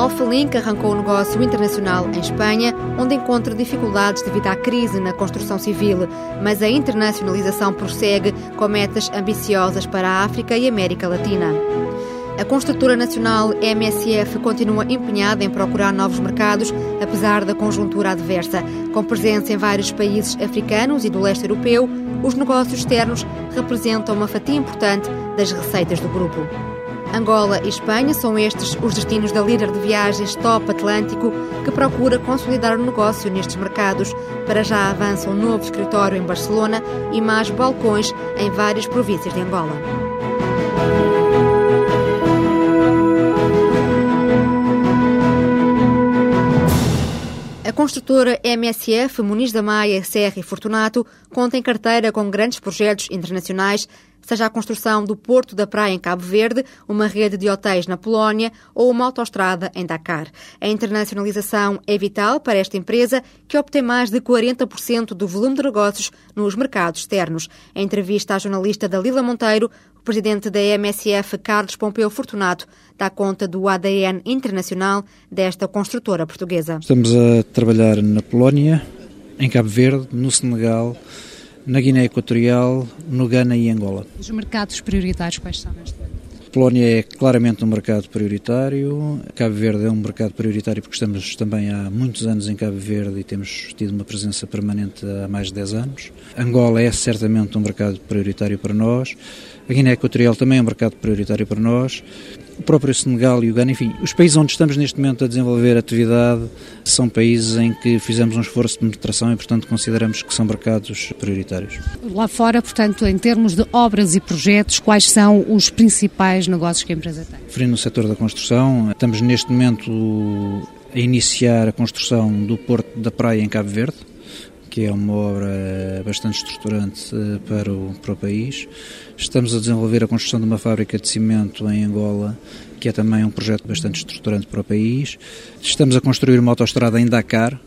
Alfa Link arrancou o um negócio internacional em Espanha, onde encontra dificuldades devido à crise na construção civil, mas a internacionalização prossegue com metas ambiciosas para a África e América Latina. A construtora nacional MSF continua empenhada em procurar novos mercados, apesar da conjuntura adversa. Com presença em vários países africanos e do leste europeu, os negócios externos representam uma fatia importante das receitas do grupo. Angola e Espanha são estes os destinos da líder de viagens Top Atlântico, que procura consolidar o negócio nestes mercados. Para já avança um novo escritório em Barcelona e mais balcões em várias províncias de Angola. A construtora MSF Muniz da Maia, Serra e Fortunato conta em carteira com grandes projetos internacionais seja a construção do Porto da Praia em Cabo Verde, uma rede de hotéis na Polónia ou uma autoestrada em Dakar. A internacionalização é vital para esta empresa, que obtém mais de 40% do volume de negócios nos mercados externos. Em entrevista à jornalista Dalila Monteiro, o presidente da MSF, Carlos Pompeu Fortunato, dá conta do ADN internacional desta construtora portuguesa. Estamos a trabalhar na Polónia, em Cabo Verde, no Senegal, na Guiné Equatorial, no Ghana e Angola. Os mercados prioritários quais são neste momento? Polónia é claramente um mercado prioritário, Cabo Verde é um mercado prioritário porque estamos também há muitos anos em Cabo Verde e temos tido uma presença permanente há mais de 10 anos. Angola é certamente um mercado prioritário para nós. A Guiné Equatorial também é um mercado prioritário para nós o próprio Senegal e o Ghana, enfim, os países onde estamos neste momento a desenvolver atividade são países em que fizemos um esforço de penetração e, portanto, consideramos que são mercados prioritários. Lá fora, portanto, em termos de obras e projetos, quais são os principais negócios que a empresa tem? Referindo no setor da construção, estamos neste momento a iniciar a construção do Porto da Praia em Cabo Verde, que é uma obra bastante estruturante eh, para o, para o país. Estamos a desenvolver a construção de uma fábrica de cimento em Angola, que é também um projeto bastante estruturante para o país. Estamos a construir uma autoestrada em Dakar,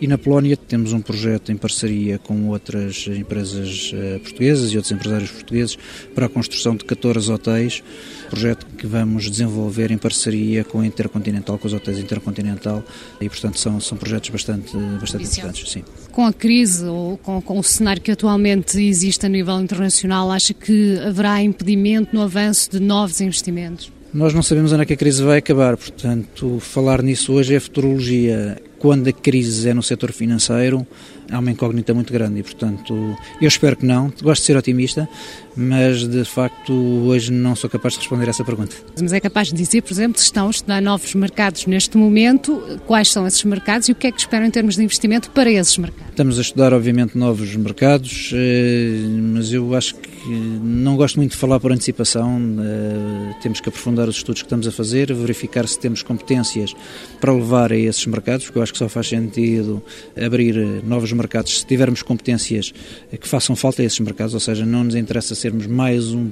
e na Polónia temos um projeto em parceria com outras empresas eh, portuguesas e outros empresários portugueses para a construção de 14 hotéis, projeto que vamos desenvolver em parceria com a Intercontinental, com os hotéis Intercontinental, e portanto são, são projetos bastante, bastante importantes. Sim. Com a crise ou com, com o cenário que atualmente existe a nível internacional, acha que haverá impedimento no avanço de novos investimentos? Nós não sabemos onde é que a crise vai acabar, portanto, falar nisso hoje é futurologia. Quando a crise é no setor financeiro, há uma incógnita muito grande e, portanto, eu espero que não. Gosto de ser otimista, mas de facto hoje não sou capaz de responder essa pergunta. Mas é capaz de dizer, por exemplo, se estão a estudar novos mercados neste momento, quais são esses mercados e o que é que esperam em termos de investimento para esses mercados? Estamos a estudar, obviamente, novos mercados, eh, mas eu acho que não gosto muito de falar por antecipação. Eh, temos que aprofundar os estudos que estamos a fazer, verificar se temos competências para levar a esses mercados, porque eu acho que só faz sentido abrir novos mercados mercados, se tivermos competências que façam falta a esses mercados, ou seja, não nos interessa sermos mais um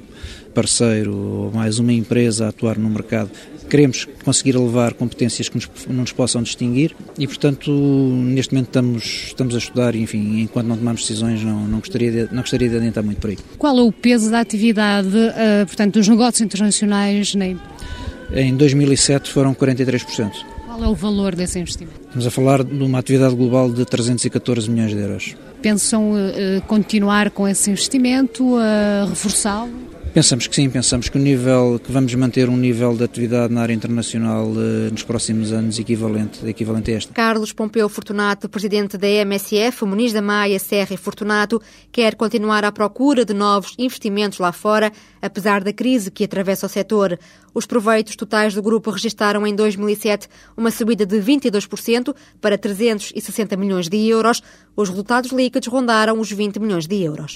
parceiro ou mais uma empresa a atuar no mercado, queremos conseguir levar competências que nos, nos possam distinguir e, portanto, neste momento estamos, estamos a estudar e, enfim, enquanto não tomamos decisões, não, não, gostaria de, não gostaria de adiantar muito por aí. Qual é o peso da atividade, uh, portanto, dos negócios internacionais na Em 2007 foram 43%. Qual é o valor desse investimento? Estamos a falar de uma atividade global de 314 milhões de euros. Pensam uh, continuar com esse investimento, uh, reforçá-lo? Pensamos que sim, pensamos que o nível que vamos manter um nível de atividade na área internacional eh, nos próximos anos equivalente, equivalente a este. Carlos Pompeu Fortunato, presidente da MSF, Muniz da Maia, Serra e Fortunato, quer continuar à procura de novos investimentos lá fora, apesar da crise que atravessa o setor. Os proveitos totais do grupo registaram em 2007 uma subida de 22% para 360 milhões de euros. Os resultados líquidos rondaram os 20 milhões de euros.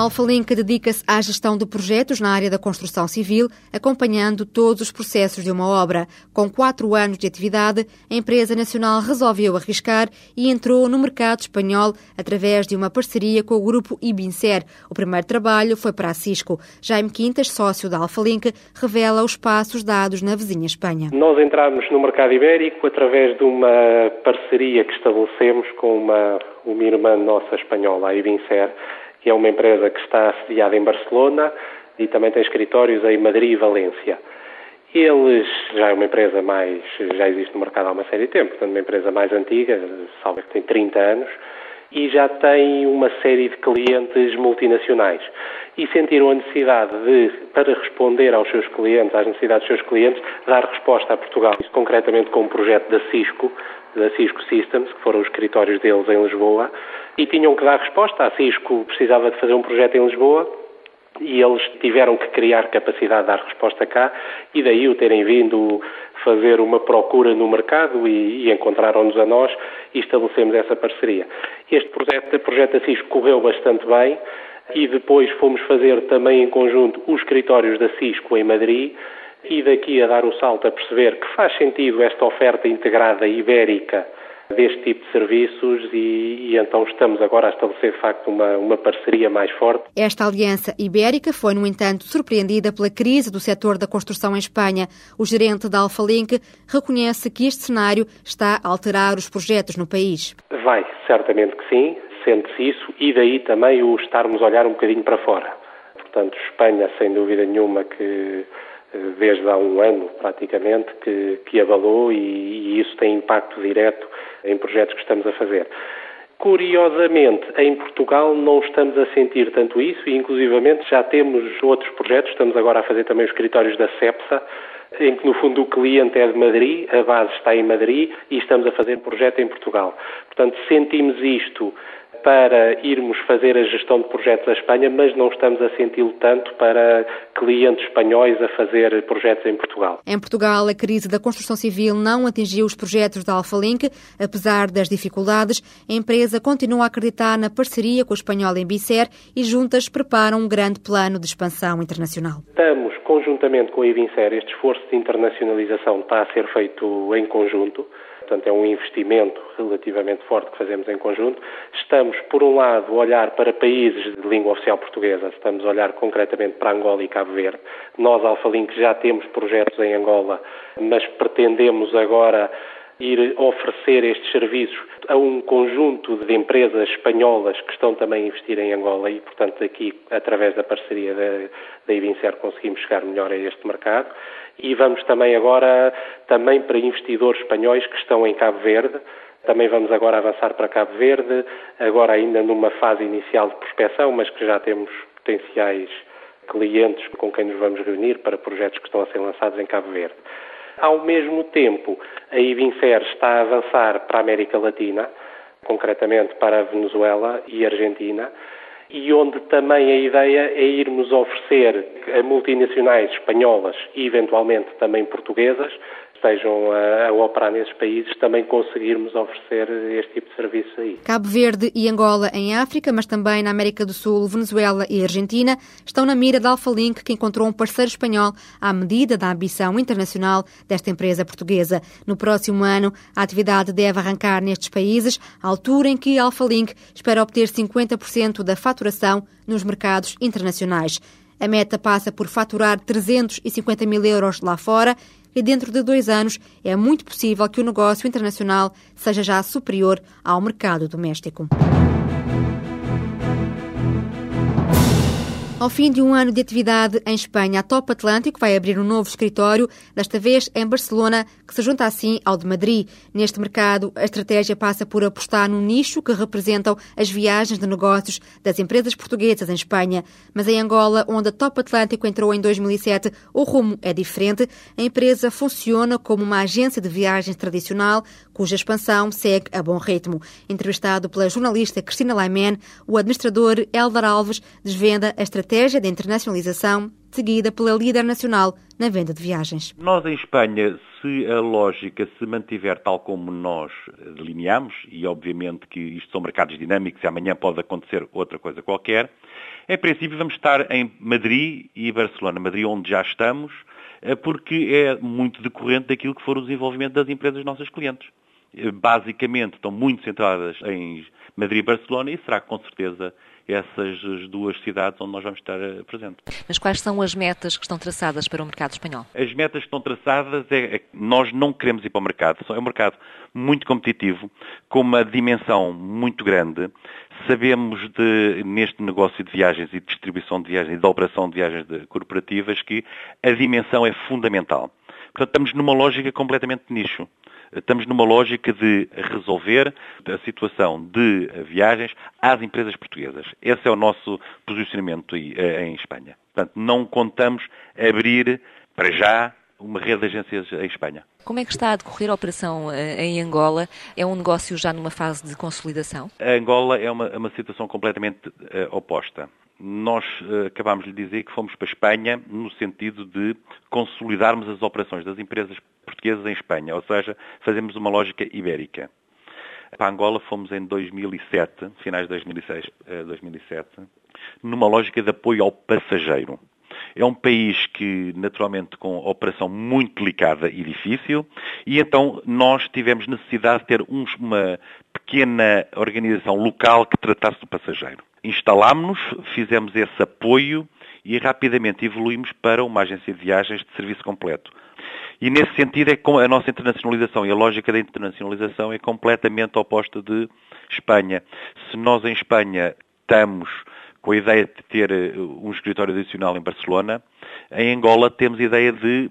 A dedica-se à gestão de projetos na área da construção civil, acompanhando todos os processos de uma obra. Com quatro anos de atividade, a empresa nacional resolveu arriscar e entrou no mercado espanhol através de uma parceria com o grupo Ibincer. O primeiro trabalho foi para a Cisco. Jaime Quintas, sócio da Alphalink, revela os passos dados na vizinha Espanha. Nós entramos no mercado ibérico através de uma parceria que estabelecemos com uma, uma irmã nossa espanhola, a Ibincer, que é uma empresa que está sediada em Barcelona e também tem escritórios em Madrid e Valência. Eles já é uma empresa mais, já existe no mercado há uma série de tempo, portanto uma empresa mais antiga, salvo que tem 30 anos, e já tem uma série de clientes multinacionais. E sentiram a necessidade de, para responder aos seus clientes, às necessidades dos seus clientes, dar resposta a Portugal. Isso concretamente com um projeto da Cisco, da Cisco Systems, que foram os escritórios deles em Lisboa, e tinham que dar resposta. A Cisco precisava de fazer um projeto em Lisboa, e eles tiveram que criar capacidade de dar resposta cá e daí o terem vindo fazer uma procura no mercado e, e encontraram-nos a nós e estabelecemos essa parceria. Este projeto, projeto Cisco correu bastante bem e depois fomos fazer também em conjunto os escritórios da Cisco em Madrid e daqui a dar o salto a perceber que faz sentido esta oferta integrada ibérica deste tipo de serviços e, e, então estamos agora a estabelecer de facto uma, uma parceria mais forte. Esta aliança ibérica foi, no entanto, surpreendida pela crise do setor da construção em Espanha. O gerente da Alphalink reconhece que este cenário está a alterar os projetos no país. Vai, certamente que sim, sente-se isso e daí também o estarmos a olhar um bocadinho para fora. Portanto, Espanha, sem dúvida nenhuma, que desde há um ano praticamente que, que abalou e, e, isso tem impacto direto em projetos que estamos a fazer. Curiosamente, em Portugal não estamos a sentir tanto isso e inclusivamente já temos outros projetos, estamos agora a fazer também os escritórios da CEPSA, em que no fundo o cliente é de Madrid, a base está em Madrid e estamos a fazer um projeto em Portugal. Portanto, sentimos isto para irmos fazer a gestão de projetos à Espanha, mas não estamos a senti-lo tanto para clientes espanhóis a fazer projetos em Portugal. Em Portugal, a crise da construção civil não atingiu os projetos da Alphalink. Apesar das dificuldades, a empresa continua a acreditar na parceria com a espanhola Embicer e juntas preparam um grande plano de expansão internacional. Estamos, conjuntamente com a Embicer, este esforço de internacionalização está a ser feito em conjunto portanto é um investimento relativamente forte que fazemos em conjunto. Estamos, por um lado, a olhar para países de língua oficial portuguesa, estamos a olhar concretamente para Angola e Cabo Verde. Nós, Alfa Link, já temos projetos em Angola, mas pretendemos agora ir oferecer estes serviços a um conjunto de empresas espanholas que estão também a investir em Angola e, portanto, aqui, através da parceria da, da Ivincer, conseguimos chegar melhor a este mercado. E vamos também agora também para investidores espanhóis que estão em Cabo Verde. Também vamos agora avançar para Cabo Verde, agora ainda numa fase inicial de prospecção, mas que já temos potenciais clientes com quem nos vamos reunir para projetos que estão a ser lançados em Cabo Verde. Ao mesmo tempo, a Ivincer está a avançar para a América Latina, concretamente para a Venezuela e Argentina, e onde também a ideia é irmos oferecer a multinacionais espanholas e eventualmente também portuguesas estejam a, a, operar nesses países, também conseguirmos oferecer este tipo de serviço aí. Cabo Verde e Angola em África, mas também na América do Sul, Venezuela e Argentina, estão na mira da Alfa Link, que encontrou um parceiro espanhol à medida da ambição internacional desta empresa portuguesa. No próximo ano, a atividade deve arrancar nestes países, à altura em que a Alfa Link espera obter 50% da faturação nos mercados internacionais. A meta passa por faturar 350 mil euros lá fora e dentro de dois anos é muito possível que o negócio internacional seja já superior ao mercado doméstico. Ao fim de um ano de atividade em Espanha, a Top Atlântico vai abrir um novo escritório, desta vez em Barcelona, que se junta assim ao de Madrid. Neste mercado, a estratégia passa por apostar no nicho que representam as viagens de negócios das empresas portuguesas em Espanha. Mas em Angola, onde a Top Atlântico entrou em 2007, o rumo é diferente. A empresa funciona como uma agência de viagens tradicional, cuja expansão segue a bom ritmo. Entrevistado pela jornalista Cristina Laimen, o administrador Eldar Alves desvenda a estratégia de internacionalização seguida pela líder nacional na venda de viagens. Nós em Espanha, se a lógica se mantiver tal como nós delineamos, e obviamente que isto são mercados dinâmicos e amanhã pode acontecer outra coisa qualquer, em princípio vamos estar em Madrid e Barcelona. Madrid onde já estamos, eh, porque é muito decorrente daquilo que for o desenvolvimento das empresas nossas clientes basicamente estão muito centradas em Madrid e Barcelona e será com certeza essas duas cidades onde nós vamos estar eh, presentes. Mas quais são as metas que estão traçadas para o mercado espanhol? As metas que estão traçadas é, é nós não queremos ir para o mercado. É um mercado muito competitivo, com uma dimensão muito grande, Sabemos de, neste negócio de viagens e de distribuição de viagens e de operação de viagens de corporativas que a dimensão é fundamental. Portanto, estamos numa lógica completamente de nicho. Estamos numa lógica de resolver a situação de viagens às empresas portuguesas. Esse é o nosso posicionamento eh, em Espanha. Portanto, não contamos abrir para já uma rede de agências em Espanha. Como é que está a decorrer a operação eh, em Angola? É um negócio já numa fase de consolidação? A Angola é uma, uma situação completamente uh, oposta nós uh, acabámos de dizer que fomos para a Espanha no sentido de consolidarmos as operações das empresas portuguesas em Espanha, ou seja, fazemos uma lógica ibérica. Para Angola fomos em 2007, finais de 2006, uh, 2007, numa lógica de apoio ao passageiro. É um país que, naturalmente, com operação muito delicada e difícil, e então nós tivemos necessidade de ter uns, uma pequena organização local que tratasse do passageiro. Instalámos-nos, fizemos esse apoio e rapidamente evoluímos para uma agência de viagens de serviço completo. E nesse sentido é que a nossa internacionalização e a lógica da internacionalização é completamente oposta de Espanha. Se nós em Espanha estamos com a ideia de ter eh, um escritório adicional em Barcelona, em Angola temos a ideia de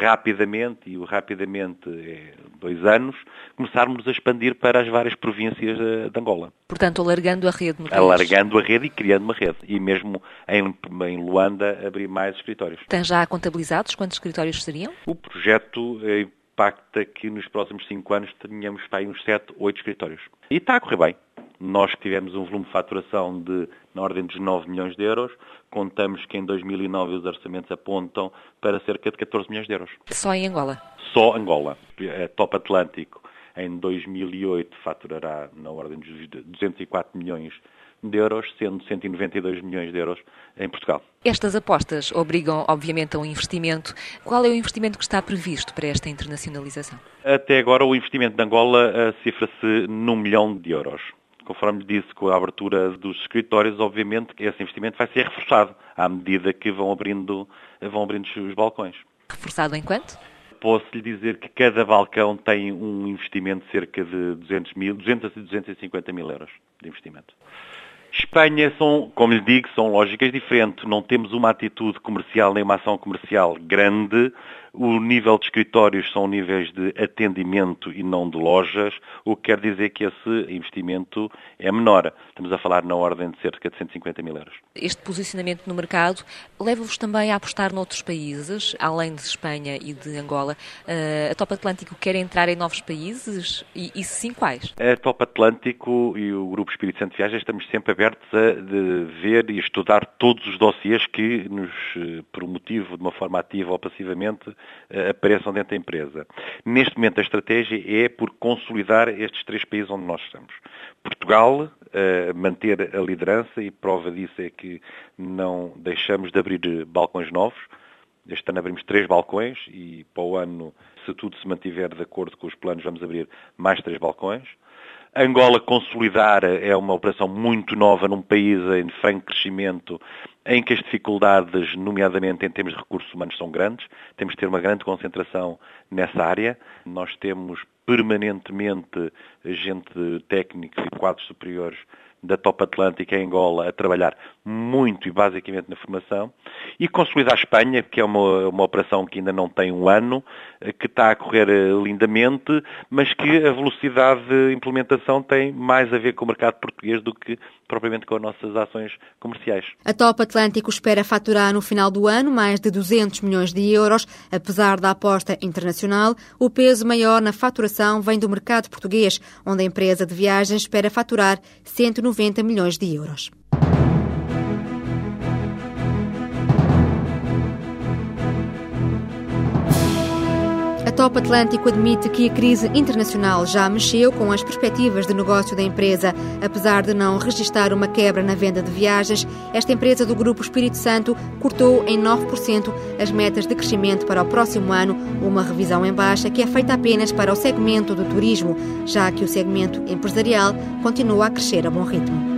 rapidamente, e o rapidamente é dois anos, começarmos a expandir para as várias províncias de Angola. Portanto, alargando a rede no país. Alargando a rede e criando uma rede. E mesmo em, em Luanda abrir mais escritórios. Tem já contabilizados quantos escritórios seriam? O projeto impacta que nos próximos cinco anos tenhamos para aí uns sete, oito escritórios. E está a correr bem. Nós tivemos um volume de faturação de na ordem dos 9 milhões de euros, contamos que em 2009 os orçamentos apontam para cerca de 14 milhões de euros. Só em Angola? Só Angola. A Top Atlântico em 2008 faturará na ordem dos 204 milhões de euros, sendo 192 milhões de euros em Portugal. Estas apostas obrigam, obviamente, a um investimento. Qual é o investimento que está previsto para esta internacionalização? Até agora, o investimento de Angola eh, cifra-se num milhão de euros conforme disse, com a abertura dos escritórios, obviamente que esse investimento vai ser reforçado à medida que vão abrindo, vão abrindo os balcões. Reforçado em quanto? Posso lhe dizer que cada balcão tem um investimento de cerca de 200 mil, 200 e 250 mil euros de investimento. Espanha são, como lhe digo, são lógicas diferentes. Não temos uma atitude comercial nem uma ação comercial grande o nível de escritórios são níveis de atendimento e não de lojas, o que quer dizer que esse investimento é menor. Estamos a falar na ordem de cerca de 150 mil euros. Este posicionamento no mercado leva-vos também a apostar noutros países, além de Espanha e de Angola. Eh, a Top Atlântico quer entrar em novos países e, e sim quais? A Top Atlântico e o Grupo Espírito Santo de Viagens estamos sempre abertos a ver e estudar todos os dossiês que nos, eh, por motivo, de uma forma ativa ou passivamente, apareçam dentro da empresa. Neste momento a estratégia é por consolidar estes três países onde nós estamos. Portugal, uh, manter a liderança e prova disso é que não deixamos de abrir balcões novos. Este ano abrimos três balcões e para o ano, se tudo se mantiver de acordo com os planos, vamos abrir mais três balcões. Angola consolidar é uma operação muito nova num país em franco crescimento, em que as dificuldades, nomeadamente em termos de recursos humanos, são grandes. Temos de ter uma grande concentração nessa área. Nós temos permanentemente gente técnica e quadros superiores da Top Atlântica em Angola a trabalhar muito e basicamente na formação e consolidar a Espanha, que é uma, uma operação que ainda não tem um ano, que está a correr eh, lindamente, mas que a velocidade de implementação tem mais a ver com o mercado português do que propriamente com as nossas ações comerciais. A Top Atlântico espera faturar no final do ano mais de 200 milhões de euros. Apesar da aposta internacional, o peso maior na faturação vem do mercado português, onde a empresa de viagens espera faturar 190 milhões de euros. Top Atlântico admite que a crise internacional já mexeu com as perspectivas de negócio da empresa. Apesar de não registrar uma quebra na venda de viagens, esta empresa do Grupo Espírito Santo cortou em 9% as metas de crescimento para o próximo ano, uma revisão em baixa que é feita apenas para o segmento do turismo, já que o segmento empresarial continua a crescer a bom ritmo.